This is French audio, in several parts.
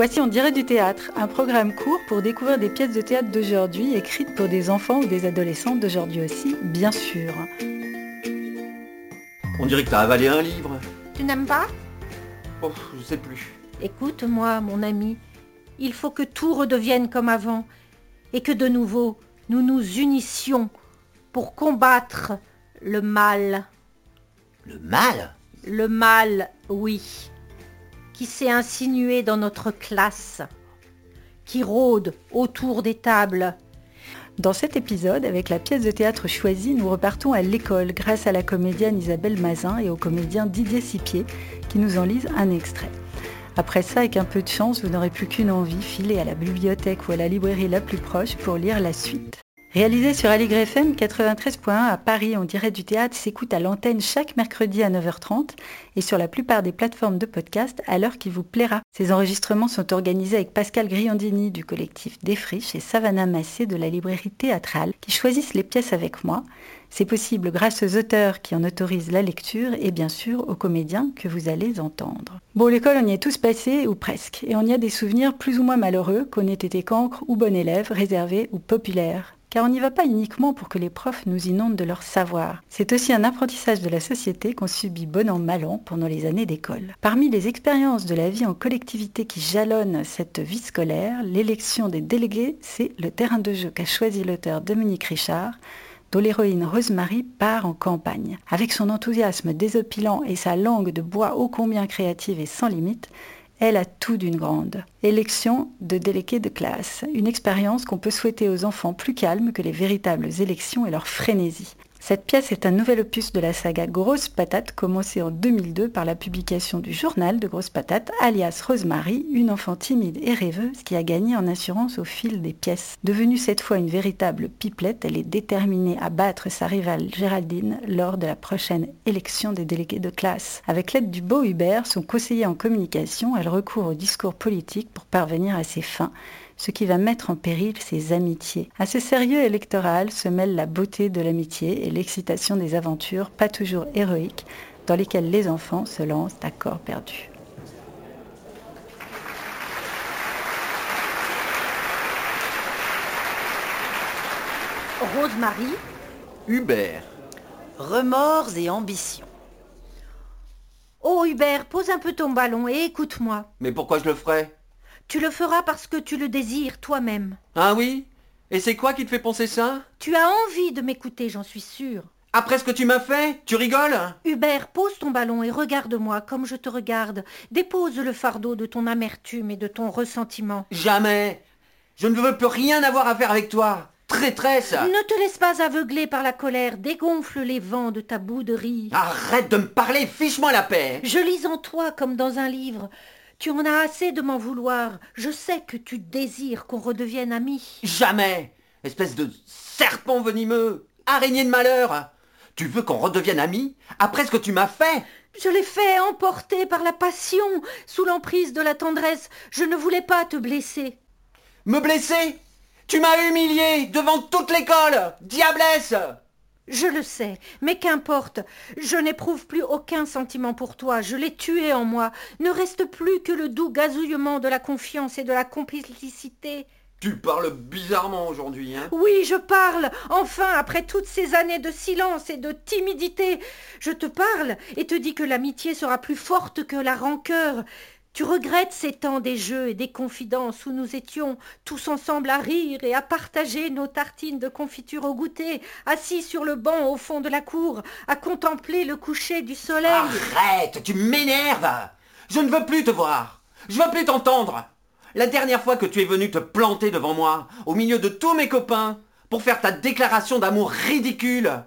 Voici On dirait du théâtre, un programme court pour découvrir des pièces de théâtre d'aujourd'hui écrites pour des enfants ou des adolescents d'aujourd'hui aussi, bien sûr. On dirait que t'as avalé un livre. Tu n'aimes pas? Oh, je sais plus. Écoute-moi, mon ami. Il faut que tout redevienne comme avant et que de nouveau nous nous unissions pour combattre le mal. Le mal? Le mal, oui, qui s'est insinué dans notre classe, qui rôde autour des tables. Dans cet épisode, avec la pièce de théâtre choisie, nous repartons à l'école grâce à la comédienne Isabelle Mazin et au comédien Didier Sipier qui nous en lisent un extrait. Après ça, avec un peu de chance, vous n'aurez plus qu'une envie, filer à la bibliothèque ou à la librairie la plus proche pour lire la suite. Réalisé sur Aligre FM 93.1 à Paris, on dirait du théâtre s'écoute à l'antenne chaque mercredi à 9h30 et sur la plupart des plateformes de podcast à l'heure qui vous plaira. Ces enregistrements sont organisés avec Pascal Griandini du collectif Défriche et Savannah Massé de la librairie théâtrale qui choisissent les pièces avec moi. C'est possible grâce aux auteurs qui en autorisent la lecture et bien sûr aux comédiens que vous allez entendre. Bon, l'école, on y est tous passés, ou presque, et on y a des souvenirs plus ou moins malheureux, qu'on ait été cancre ou bon élève, réservé ou populaire car on n'y va pas uniquement pour que les profs nous inondent de leur savoir. C'est aussi un apprentissage de la société qu'on subit bon an mal an pendant les années d'école. Parmi les expériences de la vie en collectivité qui jalonnent cette vie scolaire, l'élection des délégués, c'est le terrain de jeu qu'a choisi l'auteur Dominique Richard, dont l'héroïne Rosemary part en campagne. Avec son enthousiasme désopilant et sa langue de bois ô combien créative et sans limite, elle a tout d'une grande. Élection de délégués de classe, une expérience qu'on peut souhaiter aux enfants plus calmes que les véritables élections et leur frénésie. Cette pièce est un nouvel opus de la saga Grosse Patate, commencée en 2002 par la publication du journal de Grosse Patate, alias Rosemary, une enfant timide et rêveuse qui a gagné en assurance au fil des pièces. Devenue cette fois une véritable pipelette, elle est déterminée à battre sa rivale Géraldine lors de la prochaine élection des délégués de classe. Avec l'aide du beau Hubert, son conseiller en communication, elle recourt au discours politique pour parvenir à ses fins ce qui va mettre en péril ses amitiés. À ce sérieux électoral se mêle la beauté de l'amitié et l'excitation des aventures, pas toujours héroïques, dans lesquelles les enfants se lancent à corps perdu. Rosemary, Hubert. Remords et ambition. oh Hubert, pose un peu ton ballon et écoute-moi. Mais pourquoi je le ferais? Tu le feras parce que tu le désires toi-même. Ah oui? Et c'est quoi qui te fait penser ça? Tu as envie de m'écouter, j'en suis sûre. Après ce que tu m'as fait Tu rigoles? Hubert, pose ton ballon et regarde-moi comme je te regarde. Dépose le fardeau de ton amertume et de ton ressentiment. Jamais Je ne veux plus rien avoir à faire avec toi Traîtresse Ne te laisse pas aveugler par la colère, dégonfle les vents de ta bouderie. Arrête de me parler, fiche-moi la paix Je lis en toi comme dans un livre. Tu en as assez de m'en vouloir. Je sais que tu désires qu'on redevienne amis. Jamais Espèce de serpent venimeux Araignée de malheur Tu veux qu'on redevienne amis Après ce que tu m'as fait? Je l'ai fait emporter par la passion, sous l'emprise de la tendresse. Je ne voulais pas te blesser. Me blesser? Tu m'as humilié devant toute l'école Diablesse Je le sais, mais qu'importe. Je n'éprouve plus aucun sentiment pour toi. Je l'ai tué en moi. Ne reste plus que le doux gazouillement de la confiance et de la complicité. Tu parles bizarrement aujourd'hui, hein? Oui, je parle. Enfin, après toutes ces années de silence et de timidité, je te parle et te dis que l'amitié sera plus forte que la rancœur. Tu regrettes ces temps des jeux et des confidences où nous étions tous ensemble à rire et à partager nos tartines de confiture au goûter, assis sur le banc au fond de la cour, à contempler le coucher du soleil. Arrête Tu m'énerves Je ne veux plus te voir Je veux plus t'entendre La dernière fois que tu es venu te planter devant moi, au milieu de tous mes copains, pour faire ta déclaration d'amour ridicule,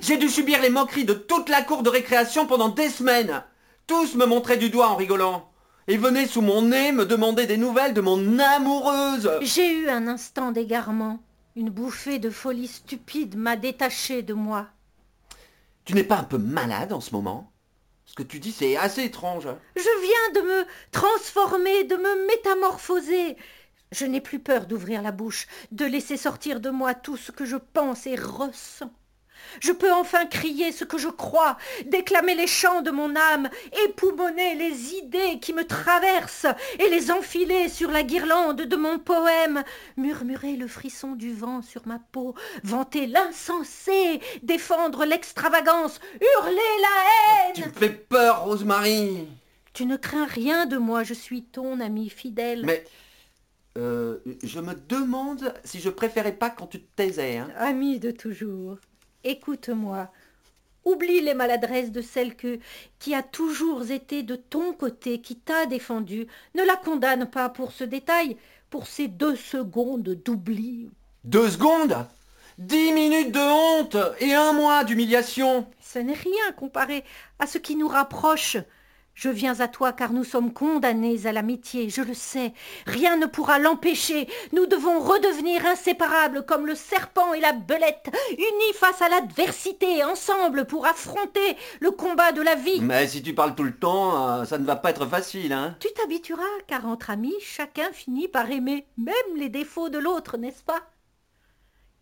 j'ai dû subir les moqueries de toute la cour de récréation pendant des semaines. Tous me montraient du doigt en rigolant. Et venaient sous mon nez me demander des nouvelles de mon amoureuse. J'ai eu un instant d'égarement. Une bouffée de folie stupide m'a détaché de moi. Tu n'es pas un peu malade en ce moment? Ce que tu dis, c'est assez étrange. Je viens de me transformer, de me métamorphoser. Je n'ai plus peur d'ouvrir la bouche, de laisser sortir de moi tout ce que je pense et ressens. Je peux enfin crier ce que je crois, déclamer les chants de mon âme, époumoner les idées qui me traversent et les enfiler sur la guirlande de mon poème, murmurer le frisson du vent sur ma peau, vanter l'insensé, défendre l'extravagance, hurler la haine. Tu me fais peur, Rosemary. Tu ne crains rien de moi, je suis ton ami fidèle. Mais euh, je me demande si je préférais pas quand tu te taisais. Hein. Ami de toujours, écoute-moi. Oublie les maladresses de celle que, qui a toujours été de ton côté, qui t'a défendu. Ne la condamne pas pour ce détail, pour ces deux secondes d'oubli. Deux secondes? Dix minutes de honte et un mois d'humiliation. Ce n'est rien comparé à ce qui nous rapproche. Je viens à toi car nous sommes condamnés à l'amitié, je le sais. Rien ne pourra l'empêcher. Nous devons redevenir inséparables comme le serpent et la belette, unis face à l'adversité, ensemble pour affronter le combat de la vie. Mais si tu parles tout le temps, euh, ça ne va pas être facile, hein Tu t'habitueras car entre amis, chacun finit par aimer même les défauts de l'autre, n'est-ce pas?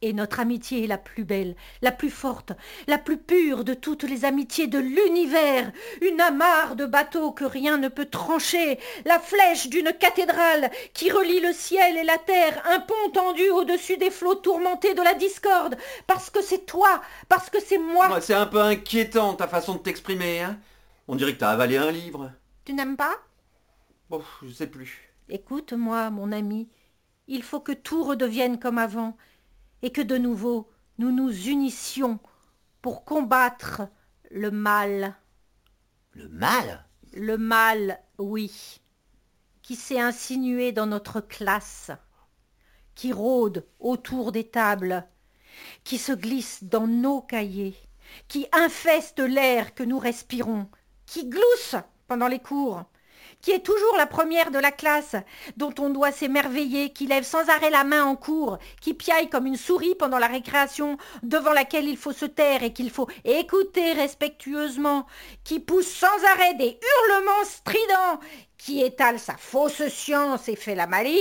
Et notre amitié est la plus belle, la plus forte, la plus pure de toutes les amitiés de l'univers, une amarre de bateau que rien ne peut trancher, la flèche d'une cathédrale qui relie le ciel et la terre, un pont tendu au-dessus des flots tourmentés de la discorde, parce que c'est toi, parce que c'est moi. c'est un peu inquiétant ta façon de t'exprimer, hein. On dirait que t'as avalé un livre. Tu n'aimes pas? Bon, je sais plus. Écoute-moi, mon ami, il faut que tout redevienne comme avant et que de nouveau nous nous unissions pour combattre le mal. Le mal? Le mal, oui, qui s'est insinué dans notre classe, qui rôde autour des tables, qui se glisse dans nos cahiers, qui infeste l'air que nous respirons, qui glousse pendant les cours, qui est toujours la première de la classe, dont on doit s'émerveiller, qui lève sans arrêt la main en cours, qui piaille comme une souris pendant la récréation, devant laquelle il faut se taire et qu'il faut écouter respectueusement, qui pousse sans arrêt des hurlements stridents, qui étale sa fausse science et fait la maligne,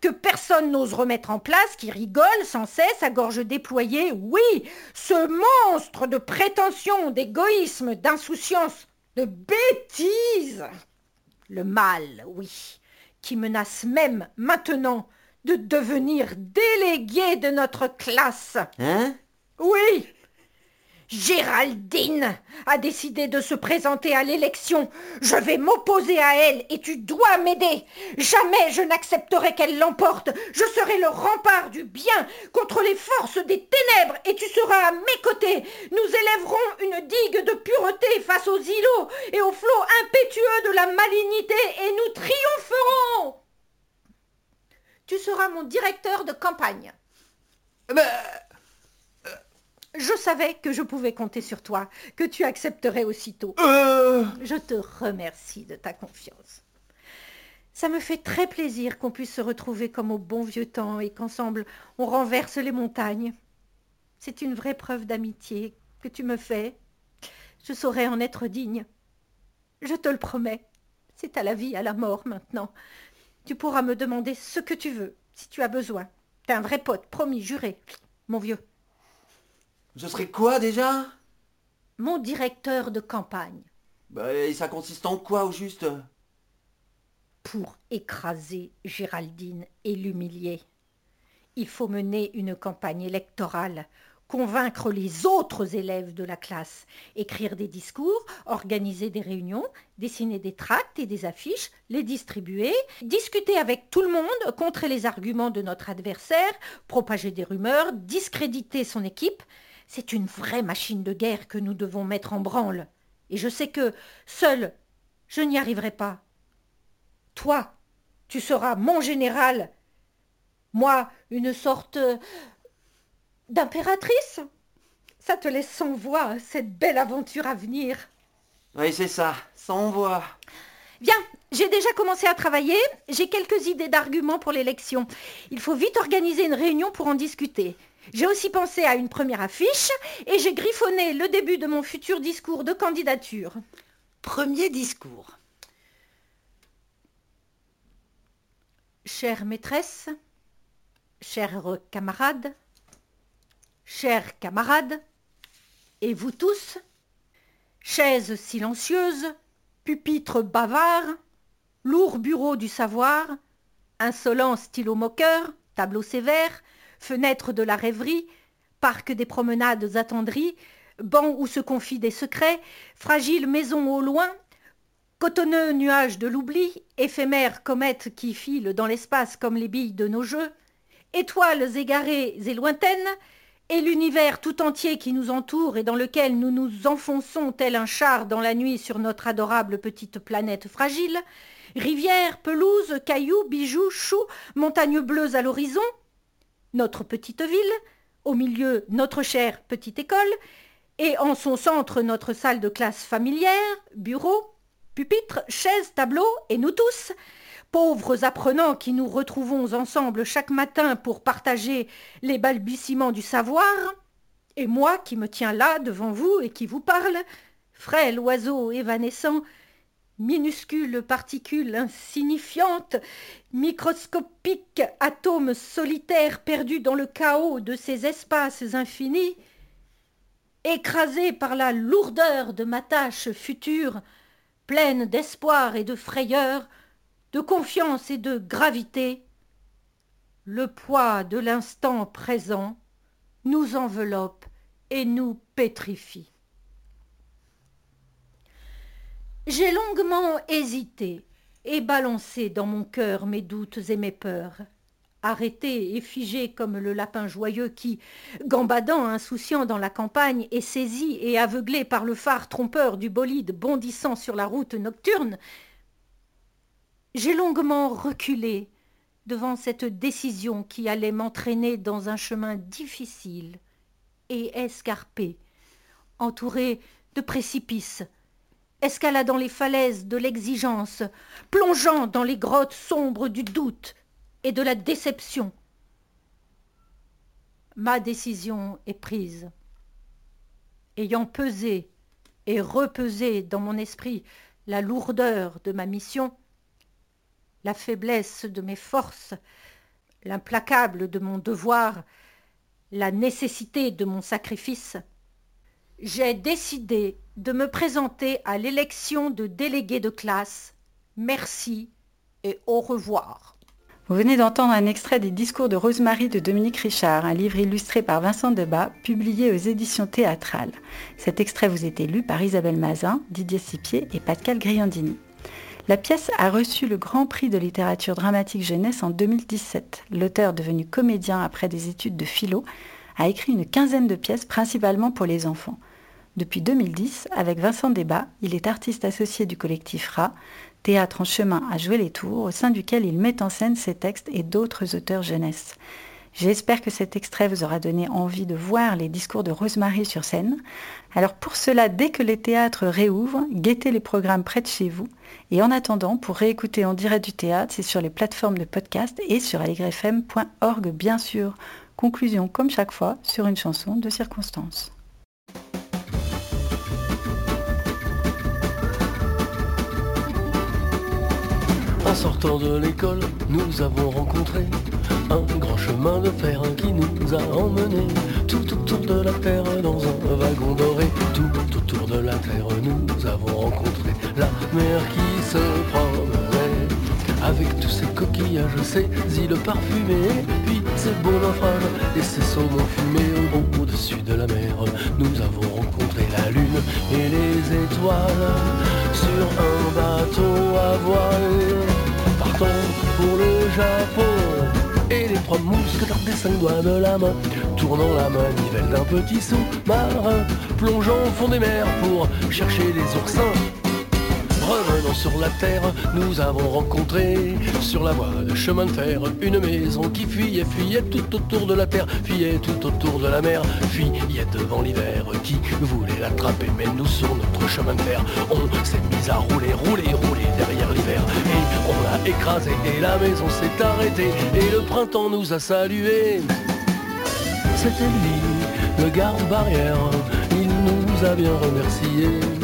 que personne n'ose remettre en place, qui rigole sans cesse à gorge déployée, oui, ce monstre de prétention, d'égoïsme, d'insouciance, de bêtise le mal, oui, qui menace même maintenant de devenir délégué de notre classe. Hein? Oui. Géraldine a décidé de se présenter à l'élection. Je vais m'opposer à elle et tu dois m'aider. Jamais je n'accepterai qu'elle l'emporte. Je serai le rempart du bien contre les forces des ténèbres et tu seras à mes côtés. Nous élèverons une digue de pureté face aux îlots et aux flots impétueux de la malignité et nous triompherons. Tu seras mon directeur de campagne. ben, je savais que je pouvais compter sur toi, que tu accepterais aussitôt. euh, Je te remercie de ta confiance. Ça me fait très plaisir qu'on puisse se retrouver comme au bon vieux temps et qu'ensemble on renverse les montagnes. C'est une vraie preuve d'amitié que tu me fais. Je saurais en être digne. Je te le promets. C'est à la vie, à la mort maintenant. Tu pourras me demander ce que tu veux, si tu as besoin. T'es un vrai pote, promis, juré, mon vieux. Ce serait quoi déjà? Mon directeur de campagne. Bah, et ça consiste en quoi au juste? Pour écraser Géraldine et l'humilier. Il faut mener une campagne électorale, convaincre les autres élèves de la classe, écrire des discours, organiser des réunions, dessiner des tracts et des affiches, les distribuer, discuter avec tout le monde, contrer les arguments de notre adversaire, propager des rumeurs, discréditer son équipe. C'est une vraie machine de guerre que nous devons mettre en branle. Et je sais que, seul, je n'y arriverai pas. Toi, tu seras mon général. Moi, une sorte d'impératrice. Ça te laisse sans voix, cette belle aventure à venir. Oui, c'est ça, sans voix. Bien, j'ai déjà commencé à travailler. J'ai quelques idées d'arguments pour l'élection. Il faut vite organiser une réunion pour en discuter. J'ai aussi pensé à une première affiche et j'ai griffonné le début de mon futur discours de candidature. Premier discours. Chère maîtresse, chers camarades, chers camarades, Et vous tous Chaises silencieuses, pupitres bavards, lourd bureau du savoir, insolent stylo moqueur, tableau sévère, fenêtre de la rêverie, parc des promenades attendries, banc où se confient des secrets, fragile maison au loin, cotonneux nuage de l'oubli, éphémère comète qui file dans l'espace comme les billes de nos jeux, étoiles égarées et lointaines, et l'univers tout entier qui nous entoure et dans lequel nous nous enfonçons tel un char dans la nuit sur notre adorable petite planète fragile, rivières, pelouses, cailloux, bijoux, choux, montagnes bleues à l'horizon, notre petite ville, au milieu notre chère petite école, et en son centre notre salle de classe familière, bureau, pupitre, chaises, tableaux, et nous tous, pauvres apprenants qui nous retrouvons ensemble chaque matin pour partager les balbutiements du savoir, et moi qui me tiens là devant vous et qui vous parle, frêle oiseau évanescent, minuscule particule insignifiante, microscopique atome solitaire perdu dans le chaos de ces espaces infinis, écrasé par la lourdeur de ma tâche future, pleine d'espoir et de frayeur, de confiance et de gravité, le poids de l'instant présent nous enveloppe et nous pétrifie. J'ai longuement hésité et balancé dans mon cœur mes doutes et mes peurs, arrêté et figé comme le lapin joyeux qui, gambadant insouciant dans la campagne, est saisi et aveuglé par le phare trompeur du bolide bondissant sur la route nocturne, j'ai longuement reculé devant cette décision qui allait m'entraîner dans un chemin difficile et escarpé, entouré de précipices, escaladant les falaises de l'exigence, plongeant dans les grottes sombres du doute et de la déception. Ma décision est prise. Ayant pesé et repesé dans mon esprit la lourdeur de ma mission, la faiblesse de mes forces, l'implacable de mon devoir, la nécessité de mon sacrifice, j'ai décidé de me présenter à l'élection de délégué de classe. Merci et au revoir. Vous venez d'entendre un extrait des discours de Rosemary de Dominique Richard, un livre illustré par Vincent Debat, publié aux éditions théâtrales. Cet extrait vous était lu par Isabelle Mazin, Didier Sipier et Pascal Griandini. La pièce a reçu le Grand Prix de littérature dramatique jeunesse en 2017. L'auteur, devenu comédien après des études de philo, a écrit une quinzaine de pièces principalement pour les enfants. Depuis 2010, avec Vincent Débat, il est artiste associé du collectif RA, théâtre en chemin à jouer les tours, au sein duquel il met en scène ses textes et d'autres auteurs jeunesse. J'espère que cet extrait vous aura donné envie de voir les discours de Rosemary sur scène. Alors pour cela, dès que les théâtres réouvrent, guettez les programmes près de chez vous. Et en attendant, pour réécouter en direct du théâtre, c'est sur les plateformes de podcast et sur allegrefm.org bien sûr. Conclusion comme chaque fois sur une chanson de circonstance. Sortant de l'école, nous avons rencontré un grand chemin de fer qui nous a emmenés tout autour de la terre dans un wagon doré. Tout autour de la terre, nous avons rencontré la mer qui se promenait avec tous ses coquillages, ses îles parfumées, puis ses beaux naufrages et ses saumons fumés au-dessus de la mer. Nous avons rencontré la lune et les étoiles sur un bateau à voile Et les trois mousquetaires des cinq doigts de la main, tournant la manivelle d'un petit sous-marin, plongeant au fond des mers pour chercher les oursins. Revenant sur la terre, nous avons rencontré sur la voie de chemin de fer une maison qui fuyait, fuyait tout autour de la terre, fuyait tout autour de la mer, fuyait devant l'hiver qui voulait l'attraper? Mais nous sur notre chemin de fer, on s'est mis à rouler, rouler, rouler derrière l'hiver et on l'a écrasé et la maison s'est arrêtée et le printemps nous a salués. C'était lui, le garde-barrière, il nous a bien remerciés.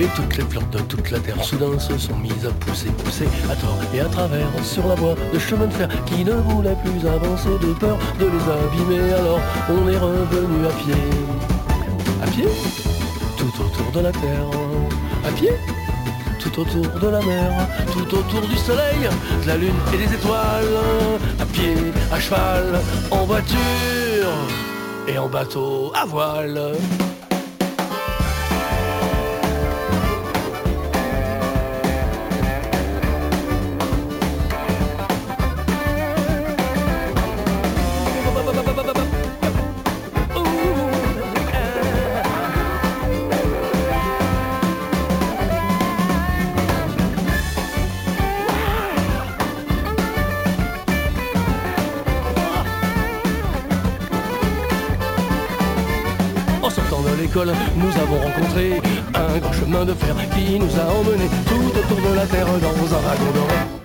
Et toutes les fleurs de toute la terre soudain se sont mises à pousser, pousser à tort et à travers sur la voie de chemin de fer qui ne voulait plus avancer de peur de les abîmer. Alors on est revenu à pied, à pied, tout autour de la terre. À pied, tout autour de la mer, tout autour du soleil, de la lune et des étoiles. À pied, à cheval, en voiture et en bateau à voile. Nous avons rencontré un grand chemin de fer qui nous a emmenés tout autour de la terre dans un wagon doré.